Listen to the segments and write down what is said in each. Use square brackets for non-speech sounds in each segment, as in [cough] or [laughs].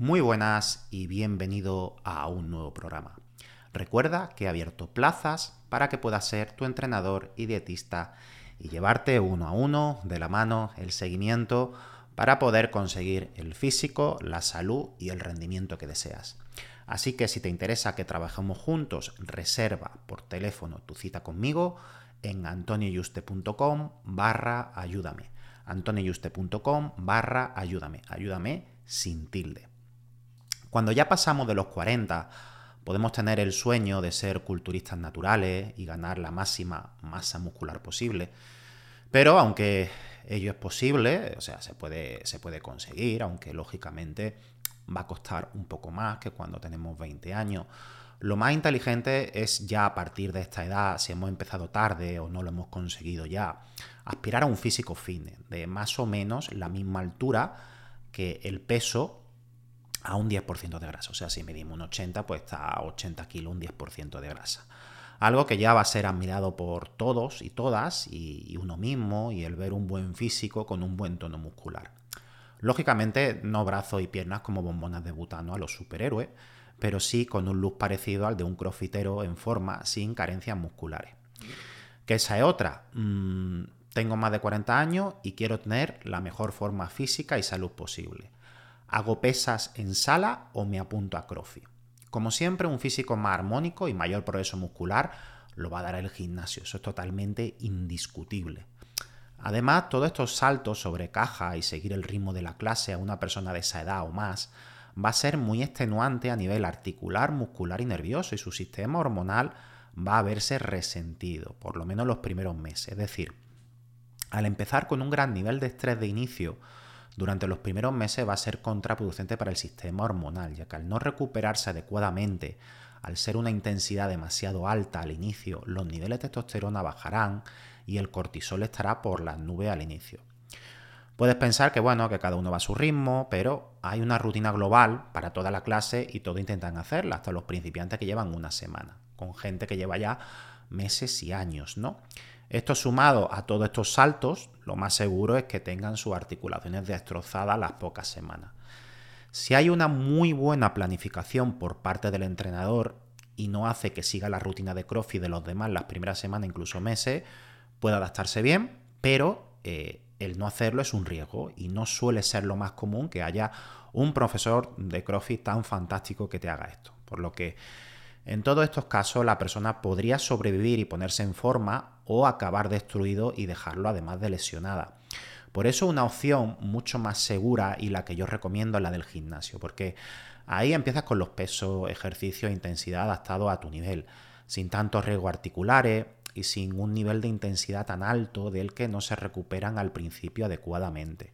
Muy buenas y bienvenido a un nuevo programa. Recuerda que he abierto plazas para que puedas ser tu entrenador y dietista y llevarte uno a uno de la mano el seguimiento para poder conseguir el físico, la salud y el rendimiento que deseas. Así que si te interesa que trabajemos juntos, reserva por teléfono tu cita conmigo en antonioyuste.com barra ayúdame. antonioyuste.com barra ayúdame. Ayúdame sin tilde. Cuando ya pasamos de los 40, podemos tener el sueño de ser culturistas naturales y ganar la máxima masa muscular posible. Pero aunque ello es posible, o sea, se puede, se puede conseguir, aunque lógicamente va a costar un poco más que cuando tenemos 20 años. Lo más inteligente es ya a partir de esta edad, si hemos empezado tarde o no lo hemos conseguido ya, aspirar a un físico fitness de más o menos la misma altura que el peso a un 10% de grasa. O sea, si medimos un 80, pues está a 80 kilos, un 10% de grasa. Algo que ya va a ser admirado por todos y todas, y, uno mismo, y el ver un buen físico con un buen tono muscular. Lógicamente, no brazos y piernas como bombonas de butano a los superhéroes, pero sí con un look parecido al de un crofitero en forma, sin carencias musculares. Que esa es otra. Mm, tengo más de 40 años y quiero tener la mejor forma física y salud posible. ¿Hago pesas en sala o me apunto a CrossFit? Como siempre, un físico más armónico y mayor progreso muscular lo va a dar el gimnasio. Eso es totalmente indiscutible. Además, todos estos saltos sobre caja y seguir el ritmo de la clase a una persona de esa edad o más va a ser muy extenuante a nivel articular, muscular y nervioso y su sistema hormonal va a verse resentido, por lo menos los primeros meses. Es decir, al empezar con un gran nivel de estrés de inicio, durante los primeros meses va a ser contraproducente para el sistema hormonal, ya que al no recuperarse adecuadamente, al ser una intensidad demasiado alta al inicio, los niveles de testosterona bajarán y el cortisol estará por las nubes al inicio. Puedes pensar que bueno, que cada uno va a su ritmo, pero hay una rutina global para toda la clase y todos intentan hacerla, hasta los principiantes que llevan una semana, con gente que lleva ya meses y años, ¿no? Esto sumado a todos estos saltos, lo más seguro es que tengan sus articulaciones destrozadas las pocas semanas. Si hay una muy buena planificación por parte del entrenador y no hace que siga la rutina de CrossFit de los demás las primeras semanas, incluso meses, puede adaptarse bien, pero eh, el no hacerlo es un riesgo y no suele ser lo más común que haya un profesor de CrossFit tan fantástico que te haga esto. Por lo que en todos estos casos la persona podría sobrevivir y ponerse en forma o acabar destruido y dejarlo además de lesionada. Por eso una opción mucho más segura y la que yo recomiendo es la del gimnasio, porque ahí empiezas con los pesos, ejercicios e intensidad adaptados a tu nivel, sin tantos riesgos articulares y sin un nivel de intensidad tan alto del que no se recuperan al principio adecuadamente.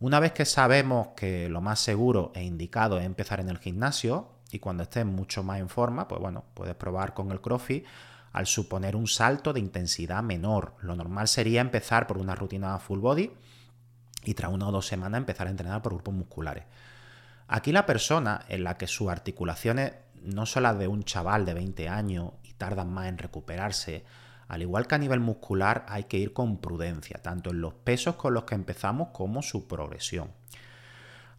Una vez que sabemos que lo más seguro e indicado es empezar en el gimnasio, y cuando estés mucho más en forma, pues bueno, puedes probar con el CrossFit al suponer un salto de intensidad menor. Lo normal sería empezar por una rutina full body y tras una o dos semanas empezar a entrenar por grupos musculares. Aquí la persona en la que sus articulaciones no son las de un chaval de 20 años y tardan más en recuperarse, al igual que a nivel muscular hay que ir con prudencia, tanto en los pesos con los que empezamos como su progresión.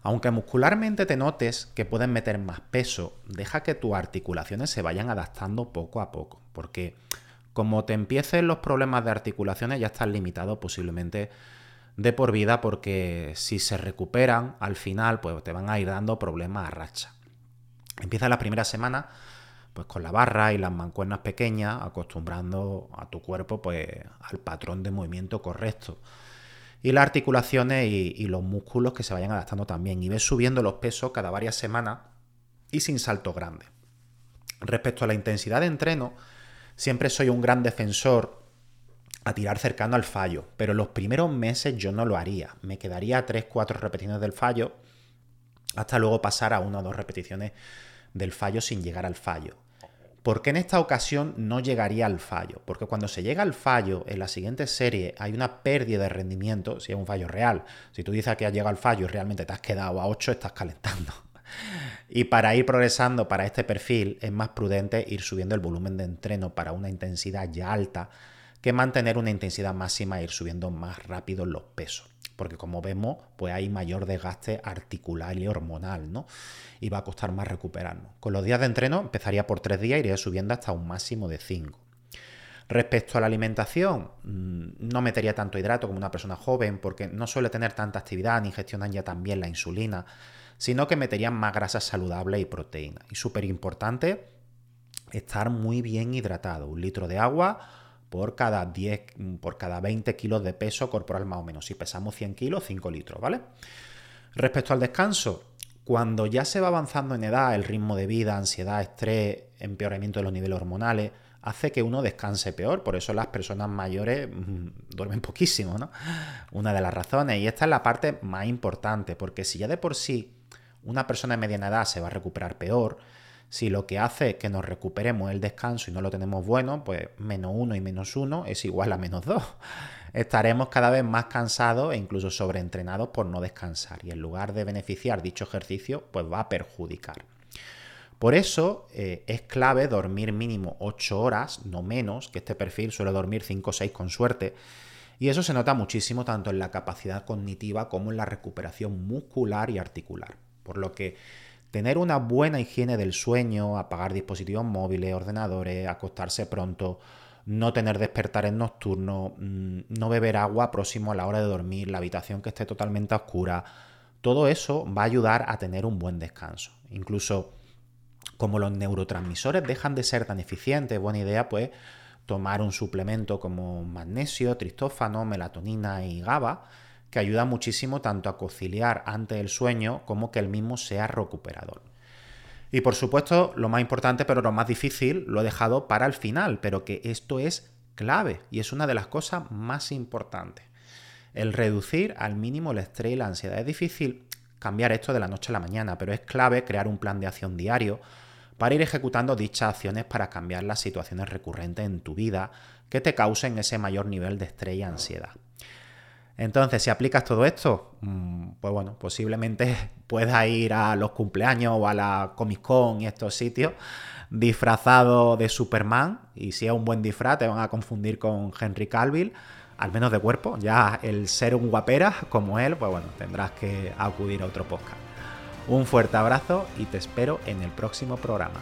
Aunque muscularmente te notes que puedes meter más peso, deja que tus articulaciones se vayan adaptando poco a poco, porque como te empiecen los problemas de articulaciones ya estás limitado posiblemente de por vida porque si se recuperan al final pues te van a ir dando problemas a racha. Empieza la primera semana pues con la barra y las mancuernas pequeñas, acostumbrando a tu cuerpo pues al patrón de movimiento correcto. Y las articulaciones y, los músculos que se vayan adaptando también. Y ves subiendo los pesos cada varias semanas y sin saltos grandes. Respecto a la intensidad de entreno, siempre soy un gran defensor a tirar cercano al fallo, pero los primeros meses yo no lo haría. Me quedaría 3-4 repeticiones del fallo hasta luego pasar a una o dos repeticiones del fallo sin llegar al fallo. ¿Por qué en esta ocasión no llegaría al fallo? Porque cuando se llega al fallo, en la siguiente serie hay una pérdida de rendimiento, si es un fallo real. Si tú dices que has llegado al fallo y realmente te has quedado a 8, estás calentando. [laughs] Y para ir progresando para este perfil es más prudente ir subiendo el volumen de entreno para una intensidad ya alta que mantener una intensidad máxima e ir subiendo más rápido los pesos. Porque como vemos, pues hay mayor desgaste articular y hormonal, ¿no? Y va a costar más recuperarnos. Con los días de entreno empezaría por tres días, iría subiendo hasta un máximo de cinco. Respecto a la alimentación, mm, no metería tanto hidrato como una persona joven porque no suele tener tanta actividad ni gestionan ya también la insulina, sino que meterían más grasa saludable y proteína. Y súper importante, estar muy bien hidratado. Un litro de agua por cada 10, por cada 20 kilos de peso corporal más o menos. Si pesamos 100 kilos, 5 litros, ¿vale? Respecto al descanso, cuando ya se va avanzando en edad, el ritmo de vida, ansiedad, estrés, empeoramiento de los niveles hormonales, hace que uno descanse peor. Por eso las personas mayores mm, duermen poquísimo, ¿no? Una de las razones. Y esta es la parte más importante, porque si ya de por sí una persona de mediana edad se va a recuperar peor, si lo que hace que nos recuperemos el descanso y no lo tenemos bueno, pues menos uno y menos uno es igual a menos dos. [laughs] Estaremos cada vez más cansados e incluso sobreentrenados por no descansar y en lugar de beneficiar dicho ejercicio, pues va a perjudicar. Por eso eh, es clave dormir mínimo 8 horas, no menos, que este perfil suele dormir 5 o 6 con suerte. Y eso se nota muchísimo tanto en la capacidad cognitiva como en la recuperación muscular y articular. Por lo que Tener una buena higiene del sueño, apagar dispositivos móviles, ordenadores, acostarse pronto, no tener despertares nocturnos, mm, no beber agua próximo a la hora de dormir, la habitación que esté totalmente oscura, todo eso va a ayudar a tener un buen descanso. Incluso como los neurotransmisores dejan de ser tan eficientes, buena idea pues tomar un suplemento como magnesio, tristófano, melatonina y GABA, que ayuda muchísimo tanto a conciliar antes del sueño como que el mismo sea recuperador. Y por supuesto, lo más importante, pero lo más difícil, lo he dejado para el final, pero que esto es clave y es una de las cosas más importantes. El reducir al mínimo el estrés y la ansiedad. Es difícil cambiar esto de la noche a la mañana, pero es clave crear un plan de acción diario para ir ejecutando dichas acciones para cambiar las situaciones recurrentes en tu vida que te causen ese mayor nivel de estrés y ansiedad. Entonces, si aplicas todo esto, mm, pues bueno, posiblemente [laughs] puedas ir a los cumpleaños o a la Comic Con y estos sitios disfrazado de Superman. Y si es un buen disfraz, te van a confundir con Henry Calville, al menos de cuerpo. Ya el ser un guapera como él, pues bueno, tendrás que acudir a otro podcast. Un fuerte abrazo y te espero en el próximo programa.